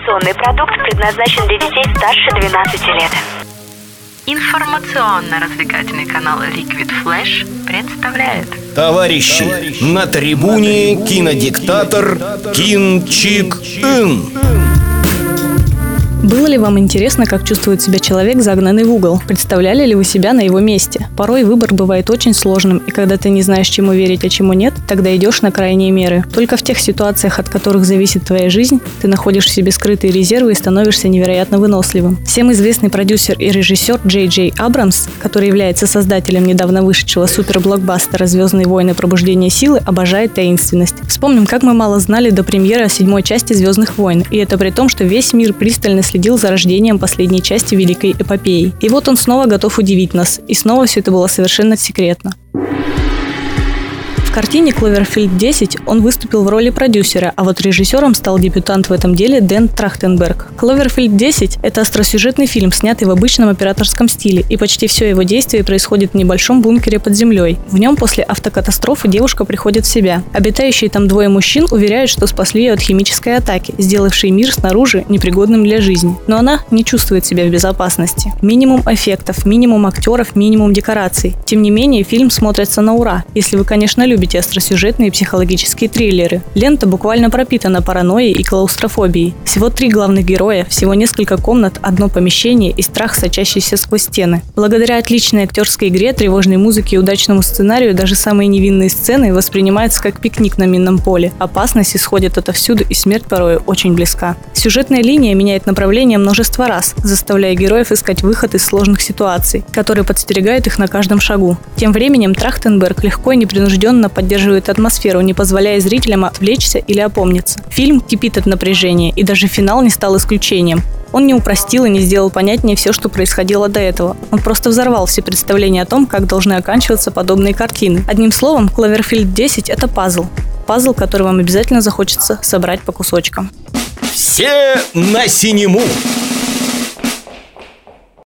Информационный продукт предназначен для детей старше 12 лет. Информационно-развлекательный канал Liquid Flash представляет Товарищи, на трибуне кинодиктатор Кин Чик Ин. Было ли вам интересно, как чувствует себя человек, загнанный в угол? Представляли ли вы себя на его месте? Порой выбор бывает очень сложным, и когда ты не знаешь, чему верить, а чему нет, тогда идешь на крайние меры. Только в тех ситуациях, от которых зависит твоя жизнь, ты находишь в себе скрытые резервы и становишься невероятно выносливым. Всем известный продюсер и режиссер Джей Джей Абрамс, который является создателем недавно вышедшего суперблокбастера «Звездные войны. Пробуждение силы», обожает таинственность. Вспомним, как мы мало знали до премьеры седьмой части «Звездных войн», и это при том, что весь мир пристально следил за рождением последней части Великой Эпопеи. И вот он снова готов удивить нас, и снова все это было совершенно секретно. Картине «Кловерфильд 10» он выступил в роли продюсера, а вот режиссером стал дебютант в этом деле Дэн Трахтенберг. «Кловерфильд 10» — это остросюжетный фильм, снятый в обычном операторском стиле, и почти все его действие происходит в небольшом бункере под землей. В нем после автокатастрофы девушка приходит в себя. Обитающие там двое мужчин уверяют, что спасли ее от химической атаки, сделавшей мир снаружи непригодным для жизни. Но она не чувствует себя в безопасности. Минимум эффектов, минимум актеров, минимум декораций. Тем не менее, фильм смотрится на ура, если вы, конечно, любите любите остросюжетные психологические триллеры. Лента буквально пропитана паранойей и клаустрофобией. Всего три главных героя, всего несколько комнат, одно помещение и страх, сочащийся сквозь стены. Благодаря отличной актерской игре, тревожной музыке и удачному сценарию даже самые невинные сцены воспринимаются как пикник на минном поле. Опасность исходит отовсюду и смерть порой очень близка. Сюжетная линия меняет направление множество раз, заставляя героев искать выход из сложных ситуаций, которые подстерегают их на каждом шагу. Тем временем Трахтенберг легко и непринужденно поддерживает атмосферу, не позволяя зрителям отвлечься или опомниться. Фильм кипит от напряжения, и даже финал не стал исключением. Он не упростил и не сделал понятнее все, что происходило до этого. Он просто взорвал все представления о том, как должны оканчиваться подобные картины. Одним словом, Кловерфильд 10 – это пазл. Пазл, который вам обязательно захочется собрать по кусочкам. Все на синему!